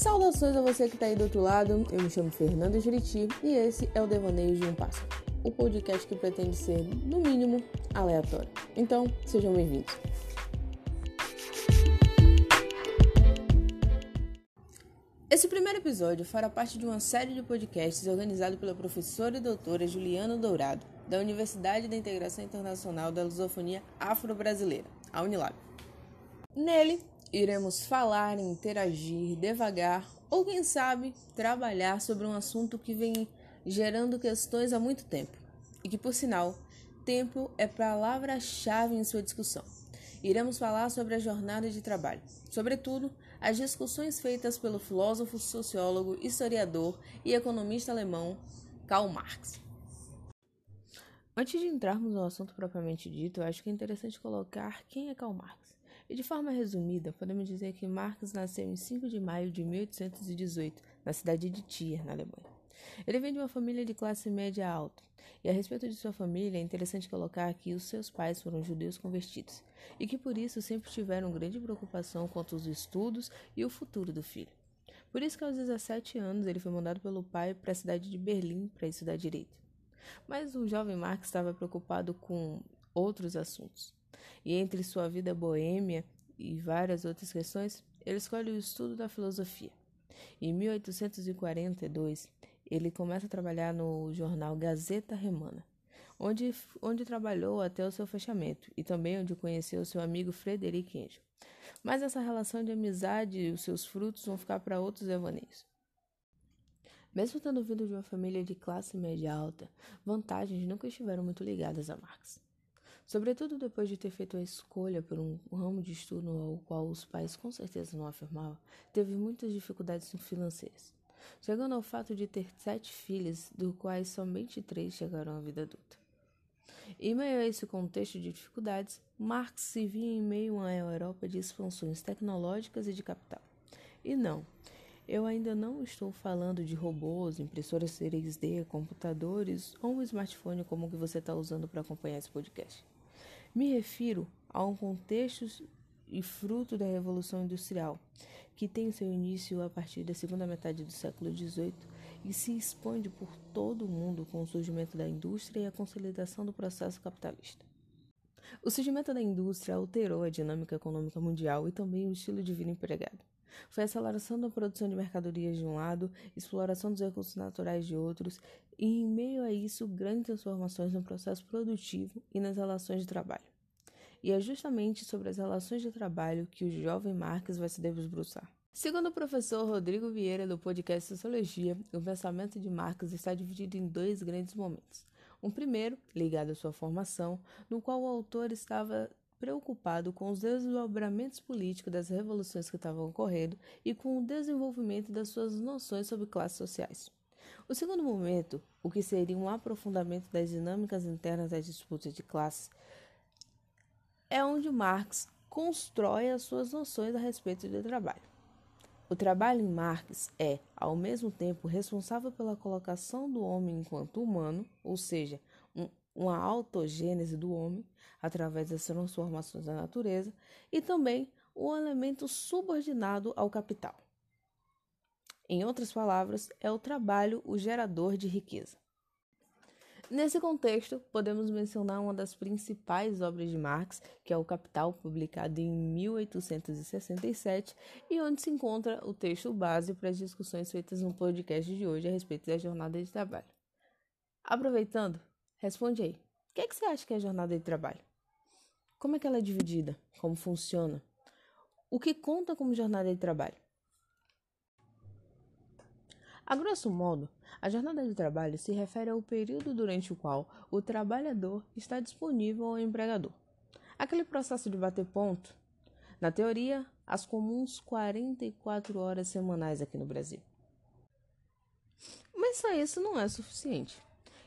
Saudações a você que está aí do outro lado. Eu me chamo Fernando Juriti e esse é o Devaneio de um Pássaro, o podcast que pretende ser, no mínimo, aleatório. Então, sejam bem-vindos. Esse primeiro episódio fará parte de uma série de podcasts organizado pela professora e doutora Juliana Dourado, da Universidade da Integração Internacional da Lusofonia Afro-Brasileira, a Unilab. Nele, iremos falar, interagir, devagar ou, quem sabe, trabalhar sobre um assunto que vem gerando questões há muito tempo e que, por sinal, tempo é palavra-chave em sua discussão. Iremos falar sobre a jornada de trabalho, sobretudo as discussões feitas pelo filósofo, sociólogo, historiador e economista alemão Karl Marx. Antes de entrarmos no assunto propriamente dito, acho que é interessante colocar quem é Karl Marx. E de forma resumida, podemos dizer que Marx nasceu em 5 de maio de 1818, na cidade de Trier, na Alemanha. Ele vem de uma família de classe média alta, e a respeito de sua família é interessante colocar que os seus pais foram judeus convertidos, e que por isso sempre tiveram grande preocupação quanto aos estudos e o futuro do filho. Por isso que aos 17 anos ele foi mandado pelo pai para a cidade de Berlim para estudar direito. Mas o jovem Marx estava preocupado com outros assuntos. E entre sua vida boêmia e várias outras questões, ele escolhe o estudo da filosofia. Em 1842, ele começa a trabalhar no jornal Gazeta Remana, onde, onde trabalhou até o seu fechamento e também onde conheceu seu amigo Frederic Engel. Mas essa relação de amizade e os seus frutos vão ficar para outros devaneios. Mesmo tendo vindo de uma família de classe média alta, vantagens nunca estiveram muito ligadas a Marx. Sobretudo depois de ter feito a escolha por um ramo de estudo ao qual os pais com certeza não afirmavam, teve muitas dificuldades financeiras, chegando ao fato de ter sete filhos, dos quais somente três chegaram à vida adulta. Em meio a esse contexto de dificuldades, Marx se via em meio a uma Europa de expansões tecnológicas e de capital. E não, eu ainda não estou falando de robôs, impressoras 3D, computadores ou um smartphone como o que você está usando para acompanhar esse podcast. Me refiro a um contexto e fruto da Revolução Industrial, que tem seu início a partir da segunda metade do século XVIII e se expande por todo o mundo com o surgimento da indústria e a consolidação do processo capitalista. O surgimento da indústria alterou a dinâmica econômica mundial e também o estilo de vida empregado. Foi aceleração da produção de mercadorias de um lado, exploração dos recursos naturais de outros, e em meio a isso, grandes transformações no processo produtivo e nas relações de trabalho. E é justamente sobre as relações de trabalho que o jovem Marx vai se debruçar. Segundo o professor Rodrigo Vieira do podcast Sociologia, o pensamento de Marx está dividido em dois grandes momentos. Um primeiro, ligado à sua formação, no qual o autor estava preocupado com os desdobramentos políticos das revoluções que estavam ocorrendo e com o desenvolvimento das suas noções sobre classes sociais. O segundo momento, o que seria um aprofundamento das dinâmicas internas das disputas de classes, é onde Marx constrói as suas noções a respeito do trabalho. O trabalho em Marx é, ao mesmo tempo, responsável pela colocação do homem enquanto humano, ou seja, uma autogênese do homem através das transformações da natureza, e também um elemento subordinado ao capital. Em outras palavras, é o trabalho o gerador de riqueza. Nesse contexto, podemos mencionar uma das principais obras de Marx, que é o Capital, publicado em 1867, e onde se encontra o texto base para as discussões feitas no podcast de hoje a respeito da jornada de trabalho. Aproveitando, responde aí: o que, é que você acha que é a jornada de trabalho? Como é que ela é dividida? Como funciona? O que conta como jornada de trabalho? A grosso modo, a jornada de trabalho se refere ao período durante o qual o trabalhador está disponível ao empregador. Aquele processo de bater ponto, na teoria, as comuns 44 horas semanais aqui no Brasil. Mas só isso não é suficiente.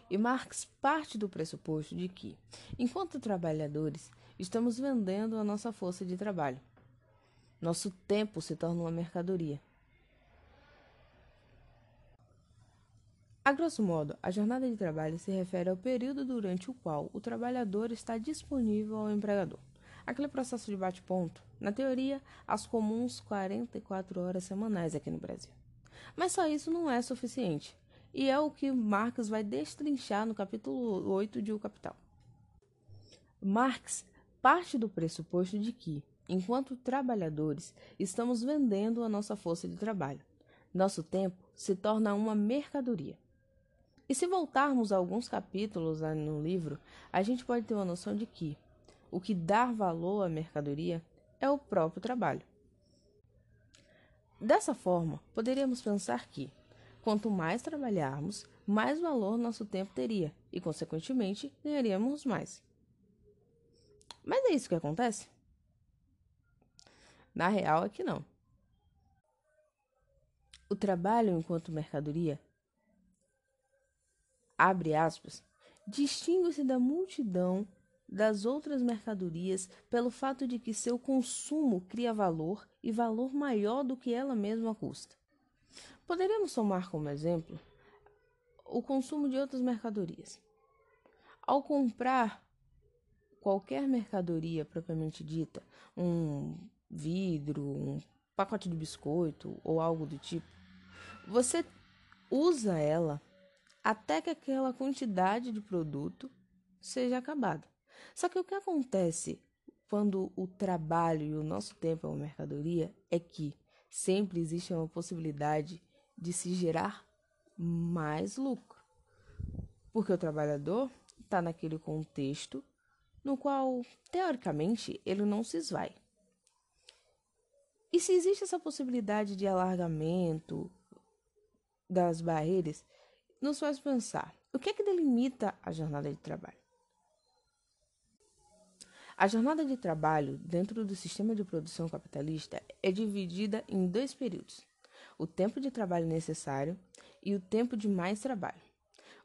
E Marx parte do pressuposto de que, enquanto trabalhadores, estamos vendendo a nossa força de trabalho. Nosso tempo se torna uma mercadoria. A grosso modo, a jornada de trabalho se refere ao período durante o qual o trabalhador está disponível ao empregador. aquele processo de bate-ponto, na teoria, as comuns 44 horas semanais aqui no Brasil. Mas só isso não é suficiente, e é o que Marx vai destrinchar no capítulo 8 de O Capital. Marx parte do pressuposto de que, enquanto trabalhadores, estamos vendendo a nossa força de trabalho. Nosso tempo se torna uma mercadoria. E se voltarmos a alguns capítulos no livro, a gente pode ter uma noção de que o que dá valor à mercadoria é o próprio trabalho. Dessa forma, poderíamos pensar que, quanto mais trabalharmos, mais valor nosso tempo teria e, consequentemente, ganharíamos mais. Mas é isso que acontece? Na real é que não. O trabalho enquanto mercadoria, abre aspas, distingue-se da multidão das outras mercadorias pelo fato de que seu consumo cria valor e valor maior do que ela mesma custa. Poderíamos tomar como exemplo o consumo de outras mercadorias. Ao comprar qualquer mercadoria propriamente dita, um vidro, um pacote de biscoito ou algo do tipo, você usa ela até que aquela quantidade de produto seja acabada. Só que o que acontece quando o trabalho e o nosso tempo é uma mercadoria é que sempre existe uma possibilidade de se gerar mais lucro. Porque o trabalhador está naquele contexto no qual, teoricamente, ele não se esvai. E se existe essa possibilidade de alargamento das barreiras, nos faz pensar: o que é que delimita a jornada de trabalho? A jornada de trabalho dentro do sistema de produção capitalista é dividida em dois períodos: o tempo de trabalho necessário e o tempo de mais trabalho.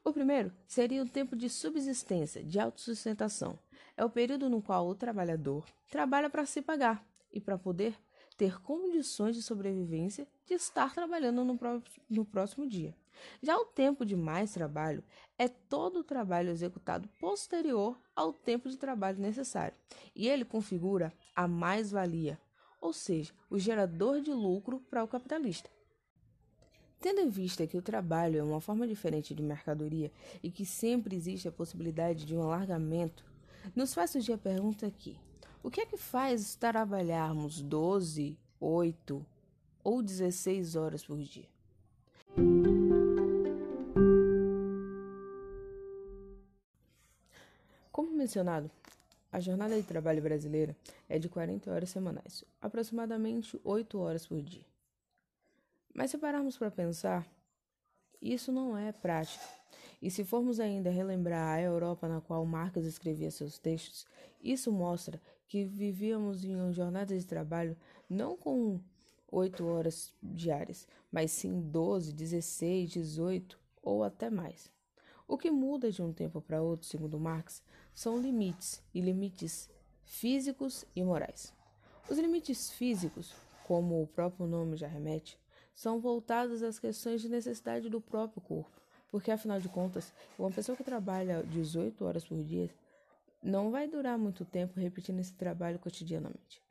O primeiro seria o tempo de subsistência, de autossustentação. É o período no qual o trabalhador trabalha para se pagar e para poder ter condições de sobrevivência de estar trabalhando no, no próximo dia. Já o tempo de mais trabalho é todo o trabalho executado posterior ao tempo de trabalho necessário, e ele configura a mais-valia, ou seja, o gerador de lucro para o capitalista. Tendo em vista que o trabalho é uma forma diferente de mercadoria e que sempre existe a possibilidade de um alargamento, nos faz surgir a pergunta aqui: o que é que faz trabalharmos 12, 8 ou 16 horas por dia? Como mencionado, a jornada de trabalho brasileira é de 40 horas semanais, aproximadamente 8 horas por dia. Mas se pararmos para pensar, isso não é prático. E se formos ainda relembrar a Europa na qual Marx escrevia seus textos, isso mostra que vivíamos em uma jornada de trabalho não com 8 horas diárias, mas sim 12, 16, 18 ou até mais. O que muda de um tempo para outro, segundo Marx, são limites e limites físicos e morais. Os limites físicos, como o próprio nome já remete, são voltados às questões de necessidade do próprio corpo, porque afinal de contas, uma pessoa que trabalha 18 horas por dia não vai durar muito tempo repetindo esse trabalho cotidianamente.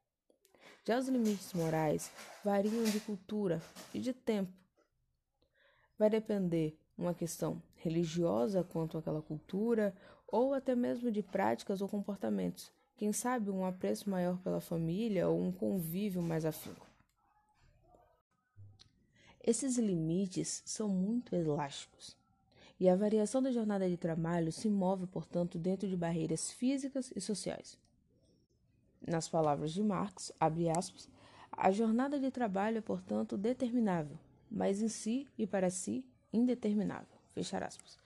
Já os limites morais variam de cultura e de tempo. Vai depender uma questão religiosa quanto àquela cultura ou até mesmo de práticas ou comportamentos. Quem sabe um apreço maior pela família ou um convívio mais afinco. Esses limites são muito elásticos e a variação da jornada de trabalho se move, portanto, dentro de barreiras físicas e sociais. Nas palavras de Marx, aspas, a jornada de trabalho é, portanto, determinável, mas em si e para si indeterminável. Fechar aspas.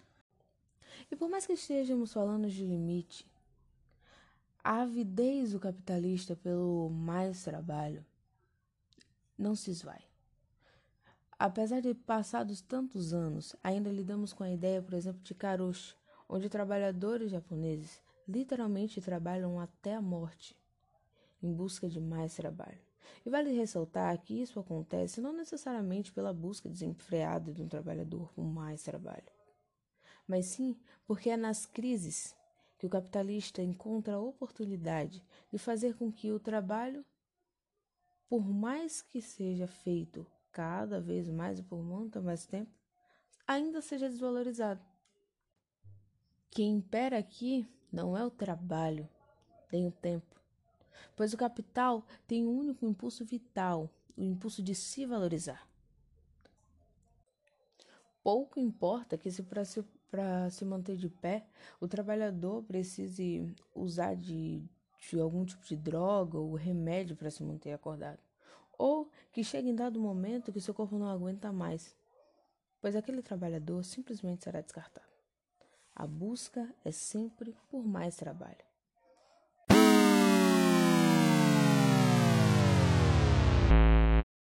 E por mais que estejamos falando de limite, a avidez do capitalista pelo mais trabalho não se esvai. Apesar de passados tantos anos, ainda lidamos com a ideia, por exemplo, de karoshi, onde trabalhadores japoneses literalmente trabalham até a morte em busca de mais trabalho. E vale ressaltar que isso acontece não necessariamente pela busca desenfreada de um trabalhador por mais trabalho, mas sim porque é nas crises que o capitalista encontra a oportunidade de fazer com que o trabalho, por mais que seja feito cada vez mais e por muito mais tempo, ainda seja desvalorizado. Quem impera aqui não é o trabalho, nem o tempo, pois o capital tem um único impulso vital, o impulso de se valorizar. Pouco importa que se para se, se manter de pé o trabalhador precise usar de, de algum tipo de droga ou remédio para se manter acordado, ou que chegue em dado momento que seu corpo não aguenta mais, pois aquele trabalhador simplesmente será descartado. A busca é sempre por mais trabalho.